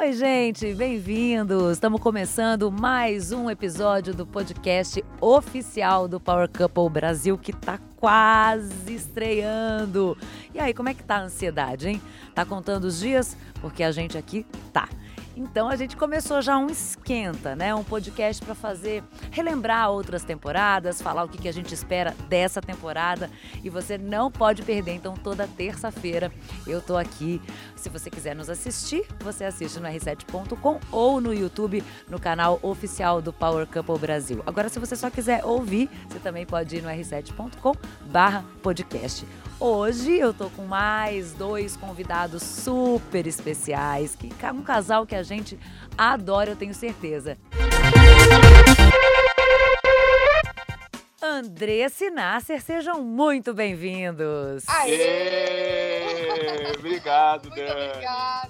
Oi, gente, bem-vindos! Estamos começando mais um episódio do podcast oficial do Power Couple Brasil que tá quase estreando. E aí, como é que tá a ansiedade, hein? Tá contando os dias? Porque a gente aqui tá. Então a gente começou já um esquenta, né? Um podcast para fazer relembrar outras temporadas, falar o que, que a gente espera dessa temporada e você não pode perder. Então toda terça-feira eu tô aqui. Se você quiser nos assistir, você assiste no r7.com ou no YouTube no canal oficial do Power Couple Brasil. Agora se você só quiser ouvir, você também pode ir no r7.com/podcast. Hoje eu tô com mais dois convidados super especiais, que um casal que a gente adora, eu tenho certeza. Andressa e Nasser, sejam muito bem-vindos. Obrigado, Muito obrigada,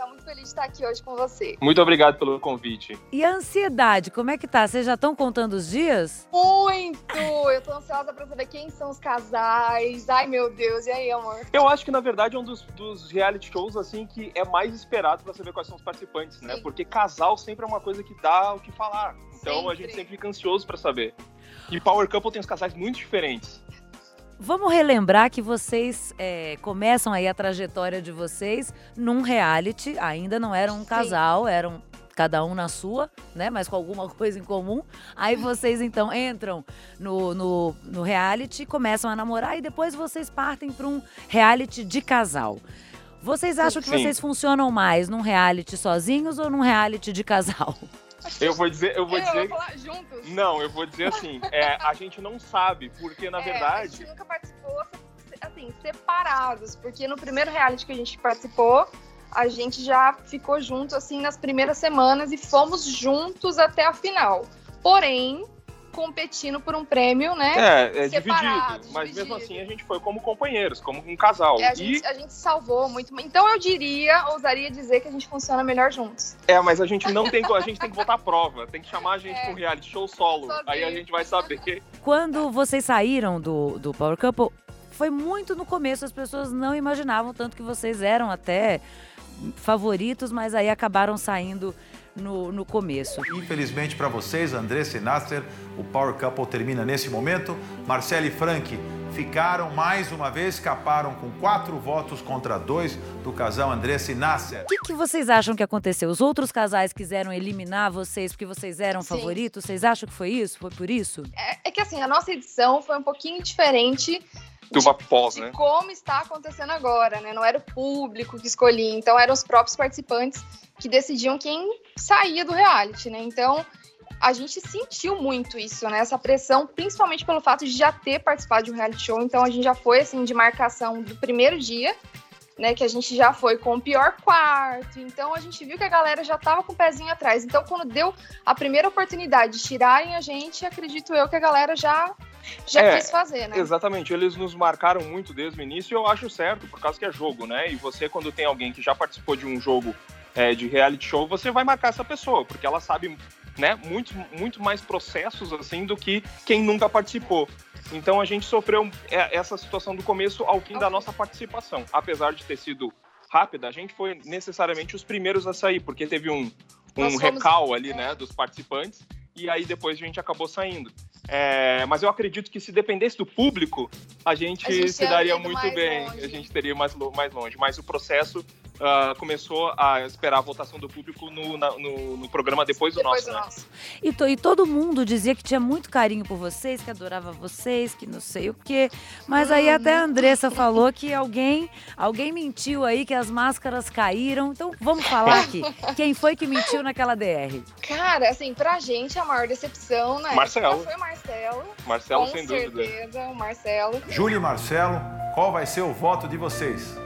Está muito feliz de estar aqui hoje com você. Muito obrigado pelo convite. E a ansiedade, como é que tá? Vocês já estão contando os dias? Muito! Eu tô ansiosa pra saber quem são os casais. Ai, meu Deus. E aí, amor? Eu acho que, na verdade, é um dos, dos reality shows, assim, que é mais esperado pra saber quais são os participantes, né? Sim. Porque casal sempre é uma coisa que dá o que falar. Então a Sempre. gente sempre fica ansioso pra saber. E Power Couple tem os casais muito diferentes. Vamos relembrar que vocês é, começam aí a trajetória de vocês num reality, ainda não eram um Sim. casal, eram cada um na sua, né? Mas com alguma coisa em comum. Aí vocês então entram no, no, no reality, começam a namorar e depois vocês partem para um reality de casal. Vocês acham que Sim. vocês funcionam mais num reality sozinhos ou num reality de casal? Eu vou dizer, eu vou eu dizer. vou juntos. Não, eu vou dizer assim, é, a gente não sabe, porque na É, A verdade. gente nunca participou, assim, separados. Porque no primeiro reality que a gente participou, a gente já ficou junto, assim, nas primeiras semanas e fomos juntos até a final. Porém, competindo por um prêmio, né? É, é Separado, dividido. Mas mesmo assim a gente foi como companheiros, como um casal. É, a, e gente, a gente salvou muito. Então eu diria, ousaria dizer que a gente funciona melhor juntos. É, mas a gente não tem, a gente tem que botar a prova, tem que chamar a gente É. pra um reality show solo. Sozinho. Aí a gente vai saber. Quando vocês saíram do, do Power Couple, foi muito no começo, as pessoas não imaginavam tanto que vocês eram até favoritos, mas aí acabaram saindo no, no começo. Infelizmente para vocês, Andressa e Nasser, o Power Couple termina nesse momento. Marcelo e Frank ficaram mais uma vez, escaparam com quatro votos contra dois do casal Andressa e Nasser. O que, que vocês acham que aconteceu? Os outros casais quiseram eliminar vocês porque vocês eram Sim. favoritos? Vocês acham que foi isso? Foi por isso? É, é que assim, a nossa edição foi um pouquinho diferente Do pós, de né? como está acontecendo agora, né? Não era o público que escolhia, então eram os próprios participantes que decidiam quem saía do reality, né? Então a gente sentiu muito isso, né? Essa pressão, principalmente pelo fato de já ter participado de um reality show. Então a gente já foi assim de marcação do primeiro dia, né? Que a gente já foi com o pior quarto. Então a gente viu que a galera já tava com o pezinho atrás. Então quando deu a primeira oportunidade de tirarem a gente, acredito eu que a galera já já É, quis fazer, né? Exatamente, eles nos marcaram muito desde o início e eu acho certo, por causa que é jogo, né? E você, quando tem alguém que já participou de um jogo é, de reality show, você vai marcar essa pessoa, porque ela sabe, né, muito, muito mais processos, assim, do que quem nunca participou. Então a gente sofreu é, essa situação do começo ao fim da nossa participação. Apesar de ter sido rápida, a gente foi necessariamente os primeiros a sair, porque teve um, um recal ali, né, dos participantes, e aí depois a gente acabou saindo. É, mas eu acredito que se dependesse do público, a gente, A gente se daria muito bem, longe. a gente teria mais, mais longe. Mas o processo ah, começou a esperar a votação do público no, na- no, no programa depois do Depois nosso, do né? nosso. E, to- e todo mundo dizia que tinha muito carinho por vocês, que adorava vocês, que não sei o quê. Mas aí até a Andressa falou que alguém, alguém mentiu aí, que as máscaras caíram. Então vamos falar aqui. Quem foi que mentiu naquela DR? Cara, assim, pra gente a maior decepção, né? Marcelo. Foi o Marcelo. Marcelo, com sem dúvida. certeza, o Marcelo. Júlio e Marcelo, qual vai ser o voto de vocês?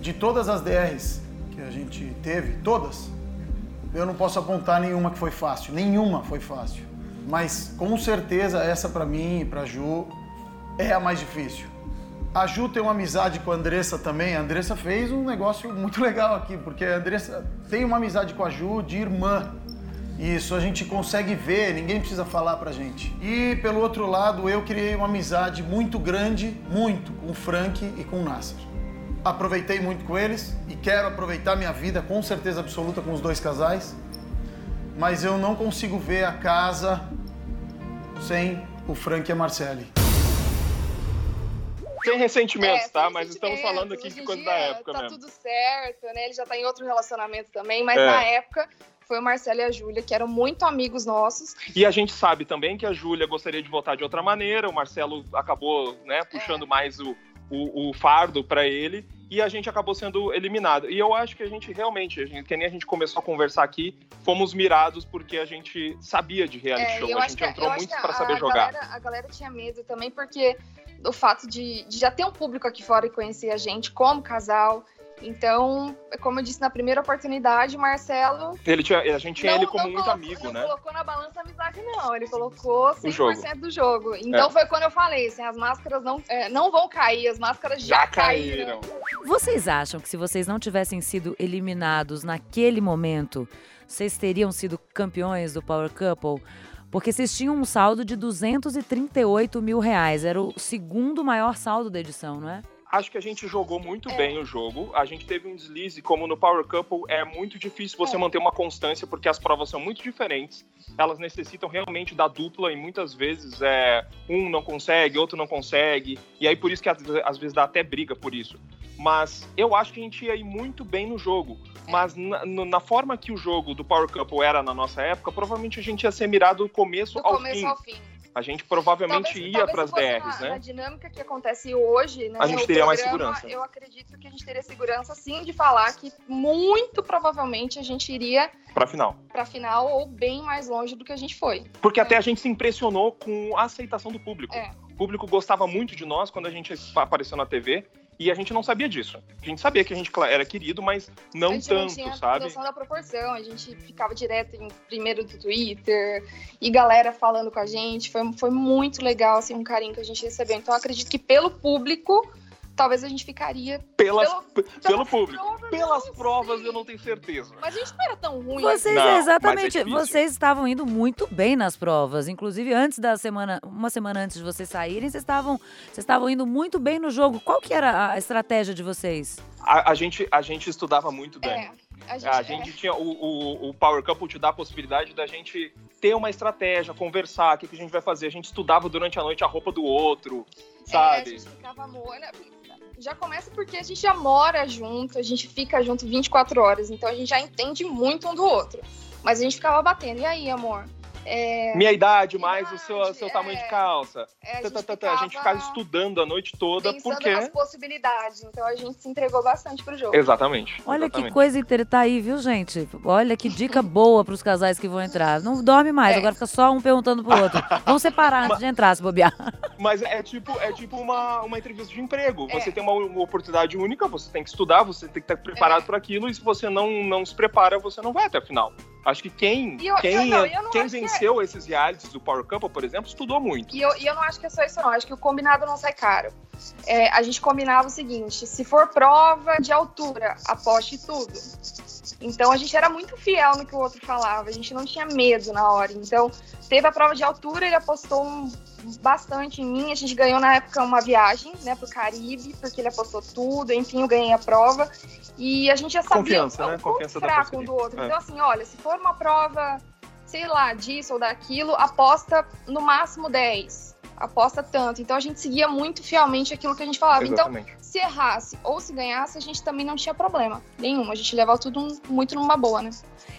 De todas as DRs que a gente teve, todas, eu não posso apontar nenhuma que foi fácil, nenhuma foi fácil. Mas com certeza essa pra mim e pra Ju é a mais difícil. A Ju tem uma amizade com a Andressa também. A Andressa fez um negócio muito legal aqui, porque a Andressa tem uma amizade com a Ju de irmã. Isso a gente consegue ver, ninguém precisa falar pra gente. E pelo outro lado, eu criei uma amizade muito grande, muito, com o Frank e com o Nasser. Aproveitei muito com eles e quero aproveitar minha vida com certeza absoluta com os dois casais. Mas eu não consigo ver a casa sem o Frank e a Marcele. Sem ressentimentos, É, tá? sem Mas estamos falando aqui de coisa da época tá mesmo. tudo certo, né? Ele já tá em outro relacionamento também, mas É. na época foi o Marcelo e a Júlia, que eram muito amigos nossos. E a gente sabe também que a Júlia gostaria de votar de outra maneira, o Marcelo acabou né, puxando mais o, o, o fardo para ele e a gente acabou sendo eliminado. E eu acho que a gente realmente, a gente, que nem a gente começou a conversar aqui, fomos mirados porque a gente sabia de reality É, show, a gente que- entrou eu acho muito que para saber a jogar. Galera, a galera tinha medo também, porque do fato de, de já ter um público aqui fora e conhecer a gente como casal. Então, como eu disse na primeira oportunidade, o Marcelo. Ele tinha, a gente tinha não- ele como não muito colocou- amigo, não né? colocou na balança a amizade, não. Ele colocou 100% jogo. do jogo. Então É. foi quando eu falei, assim, as máscaras não, é, não vão cair, as máscaras já, Já caíram. caíram. Vocês acham que se vocês não tivessem sido eliminados naquele momento, vocês teriam sido campeões do Power Couple? Porque vocês tinham um saldo de 238 mil reais. Era o segundo maior saldo da edição, não é? Acho que a gente jogou muito É. bem o jogo. A gente teve um deslize, como no Power Couple, é muito difícil você É. manter uma constância, porque as provas são muito diferentes. Elas necessitam realmente da dupla e muitas vezes é, um não consegue, outro não consegue. E aí por isso que às às vezes dá até briga por isso. Mas eu acho que a gente ia ir muito bem no jogo. Mas na, na forma que o jogo do Power Couple era na nossa época, provavelmente a gente ia ser mirado do começo Do ao começo fim. ao fim. A gente provavelmente Talvez- ia para as DRs, na, né? Na dinâmica que acontece hoje, né? A gente teria mais programa, segurança. Eu acredito que a gente teria segurança, sim, de falar que muito provavelmente a gente iria Pra final. pra final ou bem mais longe do que a gente foi. Porque até a gente se impressionou com a aceitação do público. É. O público gostava muito de nós quando a gente apareceu na TV e a gente não sabia disso. A gente sabia que a gente era querido, mas não a gente tanto, não tinha sabe? noção da proporção, a gente ficava direto em primeiro do Twitter e galera falando com a gente. Foi, foi muito legal, assim, um carinho que a gente recebeu. Então, acredito que pelo público, talvez a gente ficaria. Pelas, pelo- pelo público. provas, Pelas não provas sei. eu não tenho certeza. Mas a gente não era tão ruim. Vocês, Não, mas é exatamente. difícil. vocês estavam indo muito bem nas provas. Inclusive, antes da semana, uma semana antes de vocês saírem, vocês estavam, vocês estavam indo muito bem no jogo. Qual que era a estratégia de vocês? A, a gente, a gente estudava muito bem. É, a gente, A gente tinha o, o, o Power Couple te dá a possibilidade da gente ter uma estratégia, conversar, o que, que a gente vai fazer. A gente estudava durante a noite a roupa do outro, É, a sabe? gente ficava mora. Já começa porque a gente já mora junto, a gente fica junto 24 horas, então a gente já entende muito um do outro. Mas a gente ficava batendo. E aí, amor? É, Minha idade mais o seu, Idade, seu tamanho de é. calça. é, a, Tá, gente tá, tá, tá. A gente ficava estudando a noite toda, pensando porque. nas possibilidades. Então a gente se entregou bastante pro jogo. Exatamente. Olha exatamente. que coisa interessante. Tá aí, viu, gente? Olha que dica boa pros casais que vão entrar. Não dorme mais, É. agora fica só um perguntando pro outro. Vamos separar antes de entrar, se bobear. Mas é tipo, é tipo uma, uma entrevista de emprego. É. Você tem uma, uma oportunidade única, você tem que estudar, você tem que estar preparado É. para aquilo, e se você não, não se prepara, você não vai até a final. Acho que quem, eu- quem, eu não, eu não quem que é- venceu esses realities do Power Couple, por exemplo, estudou muito. E eu, e eu não acho que é só isso, não. Acho que o combinado não sai caro. É, a gente combinava o seguinte: se for prova de altura, aposte tudo. Então a gente era muito fiel no que o outro falava, a gente não tinha medo na hora. Então, teve a prova de altura, ele apostou um- bastante em mim. A gente ganhou na época uma viagem, né, pro Caribe, porque ele apostou tudo, enfim, eu ganhei a prova. E a gente já sabia Confiança, né? ponto Confiança fraco um do outro. É. Então, assim, olha, se for uma prova, sei lá, disso ou daquilo, aposta no máximo 10. Aposta tanto. Então a gente seguia muito fielmente aquilo que a gente falava. Então, Exatamente. se errasse ou se ganhasse, a gente também não tinha problema nenhum. A gente levava tudo muito numa boa, né?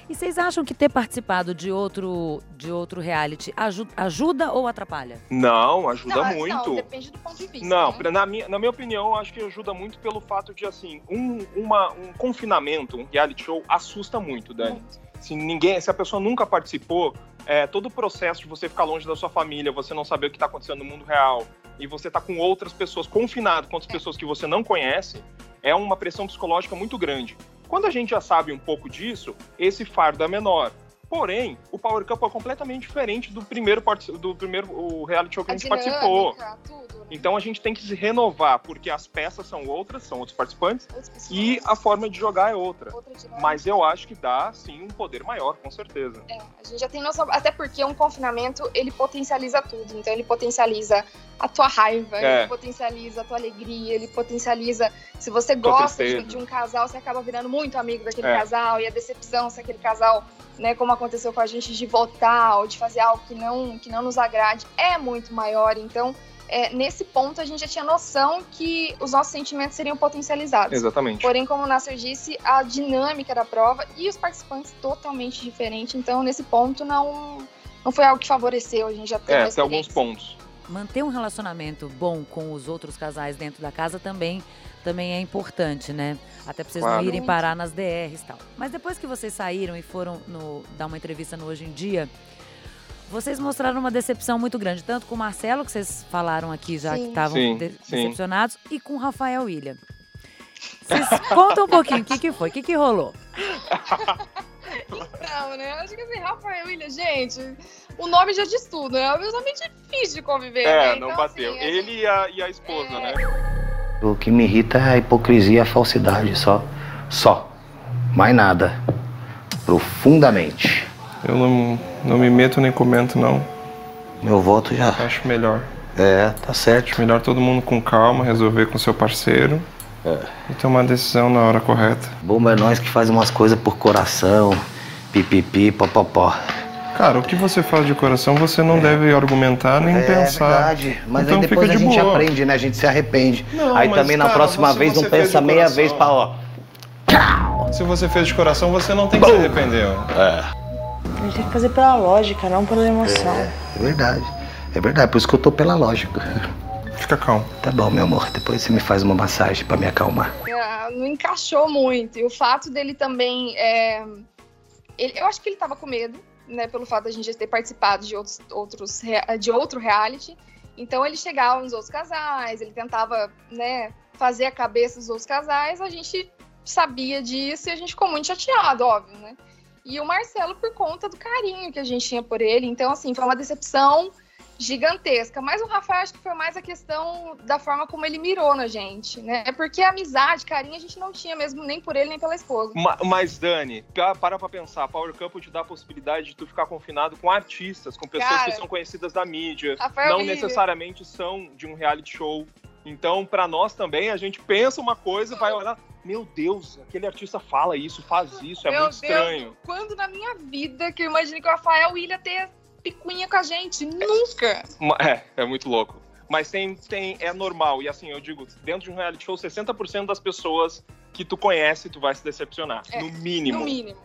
E vocês acham que ter participado de outro, de outro reality aju- ajuda ou atrapalha? Não, ajuda não, é- muito. Não, depende do ponto de vista. Não, né? na minha, na minha opinião, eu acho que ajuda muito pelo fato de, assim, um, uma- um confinamento, um reality show, assusta muito, Dani. Muito. Se ninguém, se a pessoa nunca participou, é, todo o processo de você ficar longe da sua família, você não saber o que está acontecendo no mundo real, e você tá com outras pessoas, confinado com outras pessoas que você não conhece, é uma pressão psicológica muito grande. Quando a gente já sabe um pouco disso, esse fardo é menor. Porém, o Power Couple é completamente diferente do primeiro, do primeiro o reality show que a, a gente dinâmica, participou. Tudo? Então a gente tem que se renovar, porque as peças são outras, são outros participantes, e a forma de jogar é outra. outra Mas eu acho que dá, sim, um poder maior, com certeza. É, a gente já tem noção, até porque um confinamento, ele potencializa tudo. Então ele potencializa a tua raiva, é. ele potencializa a tua alegria, ele potencializa. Se você gosta de, de, um casal, você acaba virando muito amigo daquele é. casal, e a decepção se aquele casal, né, como aconteceu com a gente, de votar ou de fazer algo que não, que não nos agrade, é muito maior. Então é, nesse ponto a gente já tinha noção que os nossos sentimentos seriam potencializados. Exatamente. Porém, como o Nasser disse, a dinâmica da prova e os participantes totalmente diferentes. Então, nesse ponto, não, não foi algo que favoreceu. A gente já tem. É, tem alguns pontos. Manter um relacionamento bom com os outros casais dentro da casa também, também é importante, né? Até pra vocês claro. não irem parar nas DRs e tal. Mas depois que vocês saíram e foram no, dar uma entrevista no Hoje em Dia, vocês mostraram uma decepção muito grande, tanto com o Marcelo, que vocês falaram aqui já sim. que estavam de decepcionados, e com o Rafael William. Vocês contam um pouquinho o que, que foi, o que, que rolou? então, né? Acho que assim, Rafael William, gente, o nome já diz tudo, né? É obviamente difícil de conviver. É, né? não então, bateu. Assim, Ele e a, e a esposa, é... né? O que me irrita é a hipocrisia e a falsidade, só. Só. Mais nada. Profundamente. Eu não, não me meto nem comento, não. Meu voto já. Acho melhor. É, tá certo. Acho melhor todo mundo com calma, resolver com seu parceiro. É. E tomar a decisão na hora correta. Bom é nós que faz umas coisas por coração, pipipi, popopó. Cara, o que você faz de coração você não é. deve argumentar nem é, pensar. É verdade, mas então aí depois a gente boa. aprende, né? A gente se arrepende. Não, aí também na cara, próxima vez não pensa meia vez pra ó. Se você fez de coração, você não tem que Bum. se arrepender. É. A gente tem que fazer pela lógica, não pela emoção. É, é verdade. É verdade, por isso que eu tô pela lógica. Fica calmo. Tá bom, meu amor. Depois você me faz uma massagem para me acalmar. É, não encaixou muito. E o fato dele também. É... Ele, eu acho que ele tava com medo, né? Pelo fato da gente ter participado de outros, outros de outro reality. Então ele chegava nos outros casais, ele tentava, né, fazer a cabeça dos outros casais. A gente sabia disso e a gente ficou muito chateado, óbvio, né? E o Marcelo por conta do carinho que a gente tinha por ele. Então, assim, foi uma decepção gigantesca. Mas o Rafael acho que foi mais a questão da forma como ele mirou na gente, né? É porque amizade, carinho a gente não tinha mesmo nem por ele nem pela esposa. Mas, Dani, para pra pensar, Power Couple te dá a possibilidade de tu ficar confinado com artistas, com pessoas Cara, que são conhecidas da mídia, Rafael não necessariamente são de um reality show. Então, para nós também, a gente pensa uma coisa, vai olhar, meu Deus, aquele artista fala isso, faz isso, é meu muito Deus, estranho. Quando na minha vida que eu imaginei que o Rafael ia ter picuinha com a gente? Nunca! É, é muito louco. Mas tem, tem, é normal. E assim, eu digo, dentro de um reality show, 60% das pessoas que tu conhece, tu vai se decepcionar. É, no mínimo. No mínimo.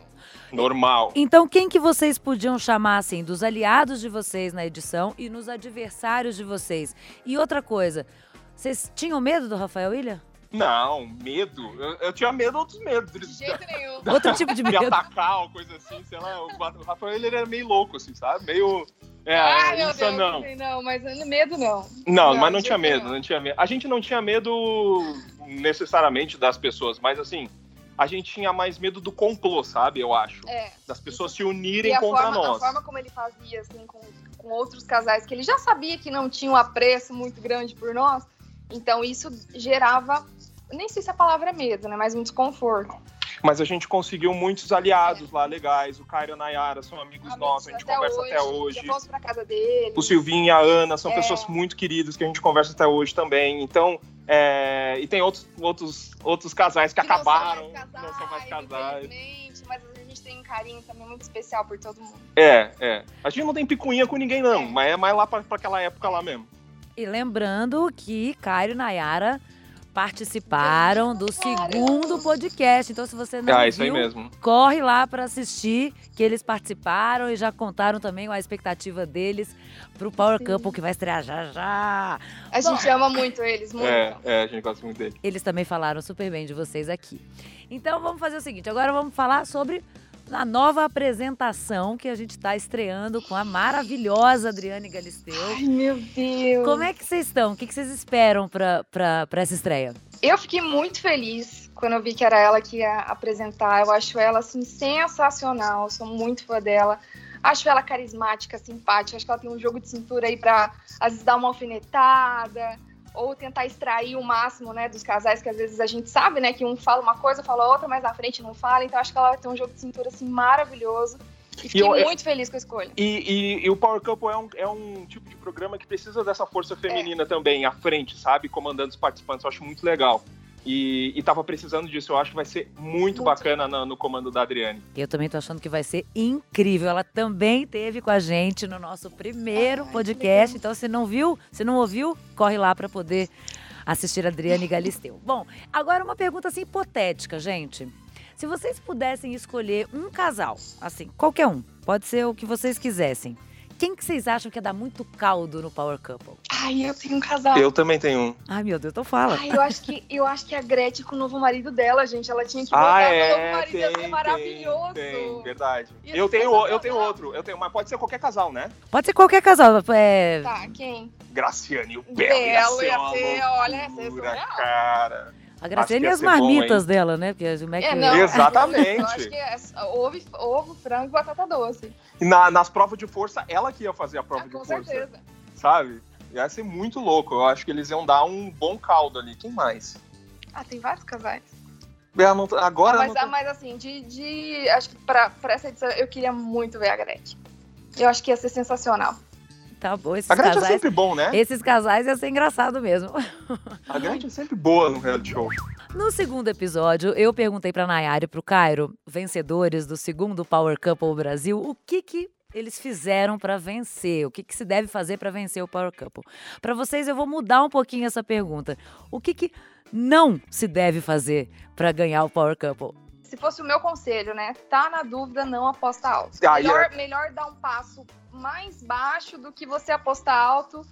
Normal. Então, quem que vocês podiam chamar, assim, dos aliados de vocês na edição e nos adversários de vocês? E outra coisa, vocês tinham medo do Rafael Ilha? Não, medo. Eu, eu tinha medo de outros medos. De jeito nenhum. Outro tipo de medo. De atacar ou coisa assim, sei lá. O Rafael ele era meio louco, assim, sabe? Meio. É, ah, meu Deus, não. não, mas medo não. Não, não mas não tinha medo, não. não tinha medo. A gente não tinha medo necessariamente das pessoas, mas assim, a gente tinha mais medo do complô, sabe? Eu acho. É. Das pessoas se unirem contra forma, nós. A forma como ele fazia, assim, com, com outros casais, que ele já sabia que não tinha um apreço muito grande por nós, então isso gerava nem sei se a palavra é medo, né? Mas um desconforto. Mas a gente conseguiu muitos aliados é. lá legais. O Caio e a Nayara são amigos, amigos nossos, a gente conversa hoje, até hoje. Já pra casa dele. O Silvinho e a Ana são é. pessoas muito queridas que a gente conversa até hoje também. Então, é... e tem outros, outros, outros casais que, que acabaram. Não são mais casais, não são mais casais. Mas a gente tem um carinho também muito especial por todo mundo. É, é. A gente não tem picuinha com ninguém, não, é. mas é mais lá pra, pra aquela época lá mesmo. E lembrando que Caio e Nayara participaram do segundo podcast. Então, se você não ah, viu, mesmo. corre lá para assistir, que eles participaram e já contaram também a expectativa deles pro Power Sim. Couple, que vai estrear já já. A Bom, gente ama muito eles, muito. É, é, a gente gosta muito deles. Eles também falaram super bem de vocês aqui. Então, vamos fazer o seguinte, agora vamos falar sobre a nova apresentação que a gente está estreando com a maravilhosa Adriane Galisteu. Ai, meu Deus! Como é que vocês estão? O que vocês esperam para essa estreia? Eu fiquei muito feliz quando eu vi que era ela que ia apresentar. Eu acho ela assim sensacional, sou muito fã dela. Acho ela carismática, simpática. Acho que ela tem um jogo de cintura aí para às vezes dar uma alfinetada ou tentar extrair o máximo, né, dos casais que às vezes a gente sabe, né, que um fala uma coisa, fala outra, mas na frente não fala. Então acho que ela tem um jogo de cintura assim maravilhoso. E fiquei eu, muito feliz com a escolha. E, e, e, o Power Couple é um, é um tipo de programa que precisa dessa força feminina é. também, à frente, sabe? Comandando os participantes. Eu acho muito legal. E, e tava precisando disso. Eu acho que vai ser muito, muito bacana no, no, comando da Adriane. Eu também tô achando que vai ser incrível. Ela também teve com a gente no nosso primeiro Ai, podcast. Então, se não viu, se não ouviu, corre lá para poder assistir a Adriane Galisteu. Bom, agora uma pergunta assim hipotética, gente. Se vocês pudessem escolher um casal, assim, qualquer um, pode ser o que vocês quisessem. Quem que vocês acham que ia dar muito caldo no Power Couple? Ai, eu tenho um casal. Eu também tenho um. Ai, meu Deus, então fala. Ai, eu acho que, eu acho que a Gretchen com o novo marido dela, gente, ela tinha que voltar ah, é, com o novo marido, tem, ia ser maravilhoso. Tem, tem verdade. eu tenho, eu tenho outro, eu tenho, mas pode ser qualquer casal, né? Pode ser qualquer casal. É... Tá, quem? Graciane, o Belo, Belo ia ser, olha, ia ser cara. A Graciane e as marmitas bom, dela, né? Porque é que... É, não, Exatamente. Eu acho que é ovo, ovo, frango e batata doce. E na, nas provas de força, ela que ia fazer a prova ah, de com força. Com certeza. Sabe? Ia ser muito louco. Eu acho que eles iam dar um bom caldo ali. Quem mais? Ah, tem vários casais. Não, agora. Ah, mas, não... mas assim, de, de. Acho que pra, pra essa edição eu queria muito ver a Gretchen. Eu acho que ia ser sensacional. Tá bom, esses a Gretchen é casais, é sempre bom, né? Esses casais ia ser engraçado mesmo. A Gretchen é sempre boa no reality show. No segundo episódio, eu perguntei para Nayara e pro Cairo, vencedores do segundo Power Couple Brasil, o que que eles fizeram para vencer? O que, que se deve fazer para vencer o Power Couple? Para vocês, eu vou mudar um pouquinho essa pergunta. O que, que não se deve fazer para ganhar o Power Couple? Se fosse o meu conselho, né? Tá na dúvida, não aposta alto. Ah, melhor, yeah. melhor dar um passo mais baixo do que você apostar alto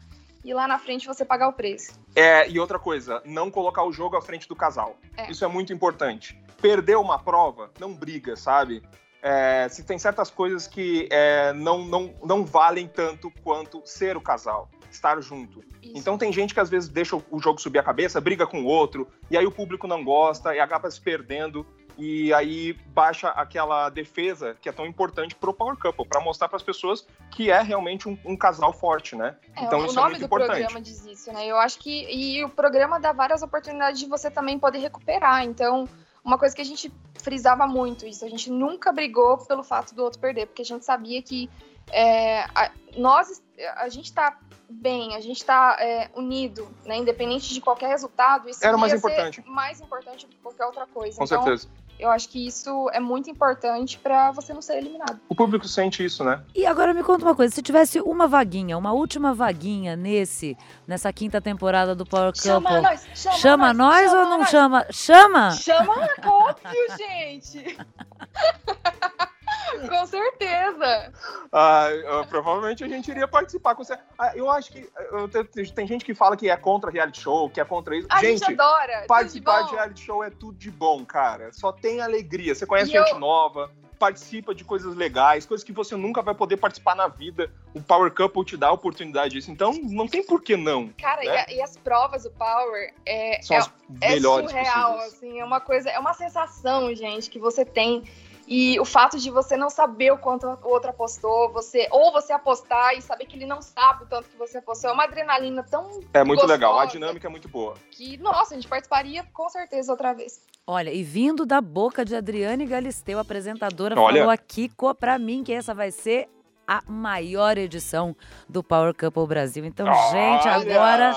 e lá na frente você pagar o preço. É, e outra coisa, não colocar o jogo à frente do casal. É. Isso é muito importante. Perder uma prova, não briga, sabe? É, se tem certas coisas que é, não, não, não valem tanto quanto ser o casal, estar junto. Isso. Então tem gente que às vezes deixa o jogo subir a cabeça, briga com o outro, e aí o público não gosta e acaba se perdendo e aí baixa aquela defesa que é tão importante pro Power Couple, para mostrar para as pessoas que é realmente um, um casal forte, né? É, então isso é muito importante. O nome do programa diz isso, né? Eu acho que e o programa dá várias oportunidades de você também poder recuperar. Então, uma coisa que a gente frisava muito isso, a gente nunca brigou pelo fato do outro perder, porque a gente sabia que é, a, nós a gente está bem, a gente está é, unido, né? Independente de qualquer resultado, isso era mais importante. mais importante do que qualquer outra coisa. Com então, certeza. Eu acho que isso é muito importante para você não ser eliminado. O público sente isso, né? E agora me conta uma coisa, se tivesse uma vaguinha, uma última vaguinha nesse nessa quinta temporada do Power Couple, chama nós, chama, chama nós, nós chama ou não nós. chama? Chama? Chama, óbvio, gente. Com certeza. Ah, provavelmente a gente iria participar. Com você. Ah, eu acho que eu, tem gente que fala que é contra reality show, que é contra isso. A gente, gente adora. Participar de, de, reality show é tudo de bom, cara. Só tem alegria. Você conhece e gente eu... nova, participa de coisas legais, coisas que você nunca vai poder participar na vida. O Power Couple te dá a oportunidade disso. Então, não tem por que não. Cara, né? e, a, e, as provas do Power é, São é, as melhores é surreal, possíveis. assim. É uma coisa, é uma sensação, gente, que você tem e o fato de você não saber o quanto o outro apostou, você ou você apostar e saber que ele não sabe o tanto que você apostou, é uma adrenalina tão É muito gostosa, legal, a dinâmica é muito boa. Que, nossa, a gente participaria com certeza outra vez. Olha, e vindo da boca de Adriane Galisteu, apresentadora, Olha. falou aqui para mim que essa vai ser a maior edição do Power Couple Brasil. Então, Olha. gente, agora.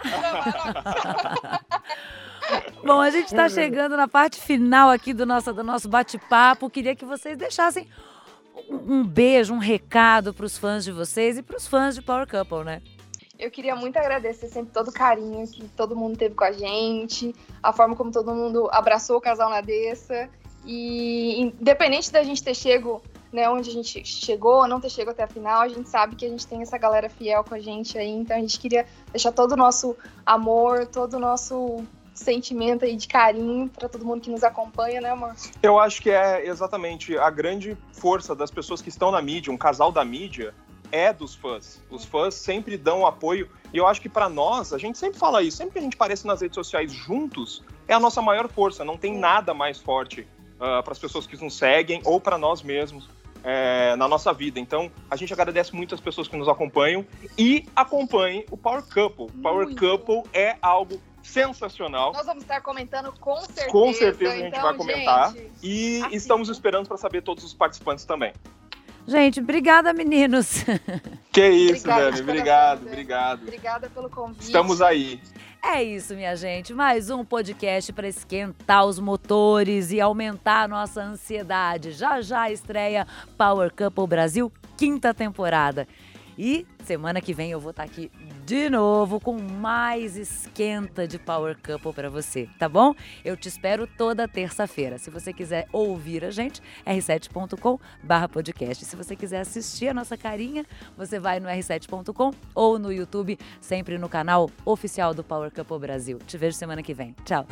Bom, a gente está chegando na parte final aqui do nosso, do nosso bate-papo. Queria que vocês deixassem um beijo, um recado para os fãs de vocês e para os fãs de Power Couple, né? Eu queria muito agradecer sempre todo o carinho que todo mundo teve com a gente, a forma como todo mundo abraçou o casal na dessa. E independente da gente ter chego né, onde a gente chegou, não ter chegado até a final, a gente sabe que a gente tem essa galera fiel com a gente aí, então a gente queria deixar todo o nosso amor, todo o nosso sentimento aí de carinho para todo mundo que nos acompanha, né, amor? Eu acho que é exatamente a grande força das pessoas que estão na mídia, um casal da mídia, é dos fãs. Os fãs sempre dão apoio E eu acho que para nós, a gente sempre fala isso, sempre que a gente aparece nas redes sociais juntos, é a nossa maior força. Não tem nada mais forte uh, ah, para as pessoas que nos seguem ou para nós mesmos é, na nossa vida. Então, a gente agradece muito as pessoas que nos acompanham e acompanhem o Power Couple. O Power Couple é algo sensacional. Nós vamos estar comentando com certeza. Com certeza a gente então, vai comentar. Gente, e assim. estamos esperando para saber todos os participantes também. Gente, obrigada, meninos. Que isso, Obrigada, Dani. Obrigado, obrigado. Obrigada pelo convite. Estamos aí. É isso, minha gente. Mais um podcast para esquentar os motores e aumentar a nossa ansiedade. Já já estreia Power Couple Brasil, quinta temporada. E semana que vem eu vou estar tá aqui de novo com mais esquenta de Power Couple para você, tá bom? Eu te espero toda terça-feira. Se você quiser ouvir a gente, r7.com/podcast. Se você quiser assistir a nossa carinha, você vai no r7.com ou no YouTube, sempre no canal oficial do Power Couple Brasil. Te vejo semana que vem. Tchau.